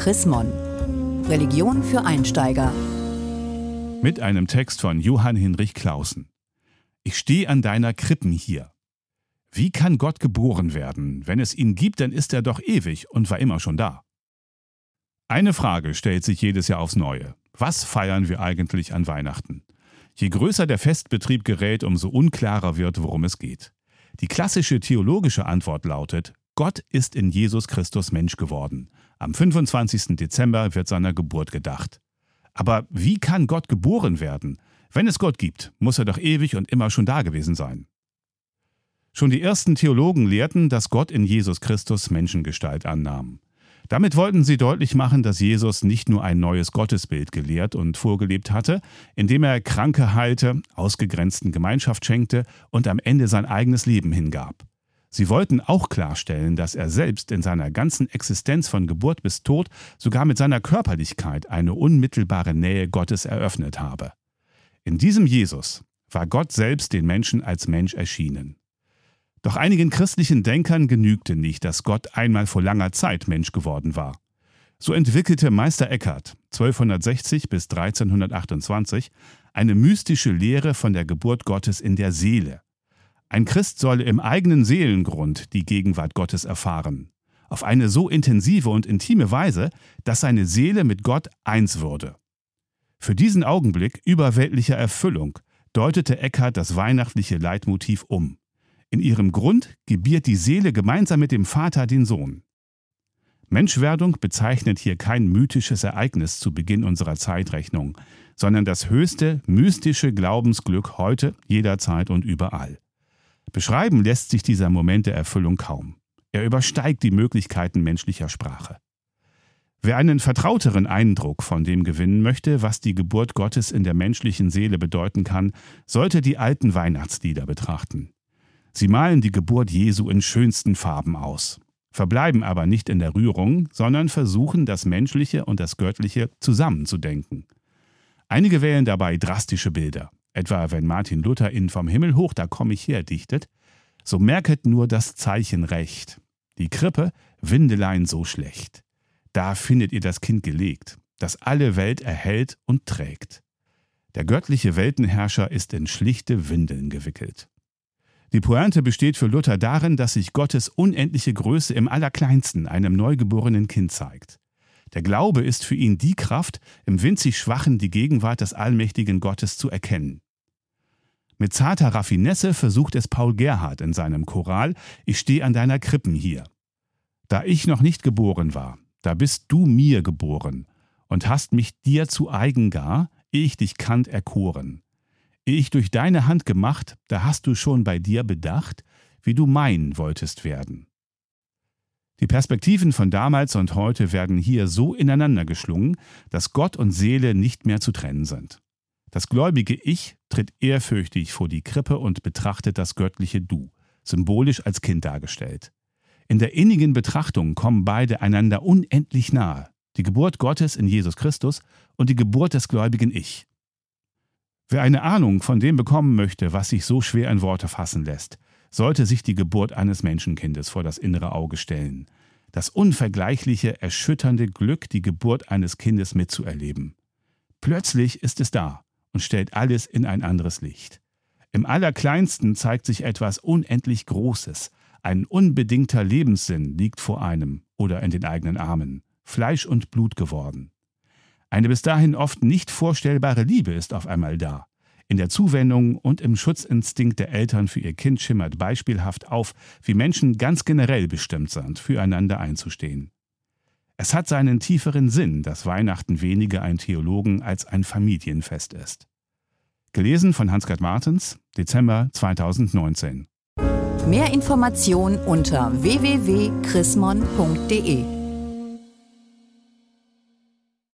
Chris Mon. Religion für Einsteiger. Mit einem Text von Johann Hinrich Clausen. Ich stehe an deiner Krippen hier. Wie kann Gott geboren werden? Wenn es ihn gibt, dann ist er doch ewig und war immer schon da. Eine Frage stellt sich jedes Jahr aufs Neue. Was feiern wir eigentlich an Weihnachten? Je größer der Festbetrieb gerät, umso unklarer wird, worum es geht. Die klassische theologische Antwort lautet, Gott ist in Jesus Christus Mensch geworden. Am 25. Dezember wird seiner Geburt gedacht. Aber wie kann Gott geboren werden? Wenn es Gott gibt, muss er doch ewig und immer schon da gewesen sein. Schon die ersten Theologen lehrten, dass Gott in Jesus Christus Menschengestalt annahm. Damit wollten sie deutlich machen, dass Jesus nicht nur ein neues Gottesbild gelehrt und vorgelebt hatte, indem er Kranke heilte, ausgegrenzten Gemeinschaft schenkte und am Ende sein eigenes Leben hingab. Sie wollten auch klarstellen, dass er selbst in seiner ganzen Existenz von Geburt bis Tod sogar mit seiner Körperlichkeit eine unmittelbare Nähe Gottes eröffnet habe. In diesem Jesus war Gott selbst den Menschen als Mensch erschienen. Doch einigen christlichen Denkern genügte nicht, dass Gott einmal vor langer Zeit Mensch geworden war. So entwickelte Meister Eckhart 1260 bis 1328 eine mystische Lehre von der Geburt Gottes in der Seele. Ein Christ solle im eigenen Seelengrund die Gegenwart Gottes erfahren, auf eine so intensive und intime Weise, dass seine Seele mit Gott eins würde. Für diesen Augenblick überweltlicher Erfüllung deutete Eckhart das weihnachtliche Leitmotiv um. In ihrem Grund gebiert die Seele gemeinsam mit dem Vater den Sohn. Menschwerdung bezeichnet hier kein mythisches Ereignis zu Beginn unserer Zeitrechnung, sondern das höchste mystische Glaubensglück heute, jederzeit und überall. Beschreiben lässt sich dieser Moment der Erfüllung kaum. Er übersteigt die Möglichkeiten menschlicher Sprache. Wer einen vertrauteren Eindruck von dem gewinnen möchte, was die Geburt Gottes in der menschlichen Seele bedeuten kann, sollte die alten Weihnachtslieder betrachten. Sie malen die Geburt Jesu in schönsten Farben aus, verbleiben aber nicht in der Rührung, sondern versuchen das Menschliche und das Göttliche zusammenzudenken. Einige wählen dabei drastische Bilder, etwa wenn Martin Luther in Vom Himmel hoch, da komm ich her dichtet, so merket nur das Zeichen recht. Die Krippe, Windelein so schlecht. Da findet ihr das Kind gelegt, das alle Welt erhält und trägt. Der göttliche Weltenherrscher ist in schlichte Windeln gewickelt. Die Pointe besteht für Luther darin, dass sich Gottes unendliche Größe im Allerkleinsten einem neugeborenen Kind zeigt. Der Glaube ist für ihn die Kraft, im winzig Schwachen die Gegenwart des allmächtigen Gottes zu erkennen. Mit zarter Raffinesse versucht es Paul Gerhard in seinem Choral Ich steh an deiner Krippen hier. Da ich noch nicht geboren war, da bist du mir geboren und hast mich dir zu eigen gar, ehe ich dich kannt erkoren ich durch deine Hand gemacht, da hast du schon bei dir bedacht, wie du mein wolltest werden. Die Perspektiven von damals und heute werden hier so ineinander geschlungen, dass Gott und Seele nicht mehr zu trennen sind. Das gläubige Ich tritt ehrfürchtig vor die Krippe und betrachtet das göttliche Du, symbolisch als Kind dargestellt. In der innigen Betrachtung kommen beide einander unendlich nahe, die Geburt Gottes in Jesus Christus und die Geburt des gläubigen Ich. Wer eine Ahnung von dem bekommen möchte, was sich so schwer in Worte fassen lässt, sollte sich die Geburt eines Menschenkindes vor das innere Auge stellen. Das unvergleichliche, erschütternde Glück, die Geburt eines Kindes mitzuerleben. Plötzlich ist es da und stellt alles in ein anderes Licht. Im Allerkleinsten zeigt sich etwas unendlich Großes. Ein unbedingter Lebenssinn liegt vor einem oder in den eigenen Armen, Fleisch und Blut geworden. Eine bis dahin oft nicht vorstellbare Liebe ist auf einmal da. In der Zuwendung und im Schutzinstinkt der Eltern für ihr Kind schimmert beispielhaft auf, wie Menschen ganz generell bestimmt sind, füreinander einzustehen. Es hat seinen tieferen Sinn, dass Weihnachten weniger ein Theologen als ein Familienfest ist. Gelesen von Hans-Gerd Martens, Dezember 2019. Mehr Informationen unter www.chrismon.de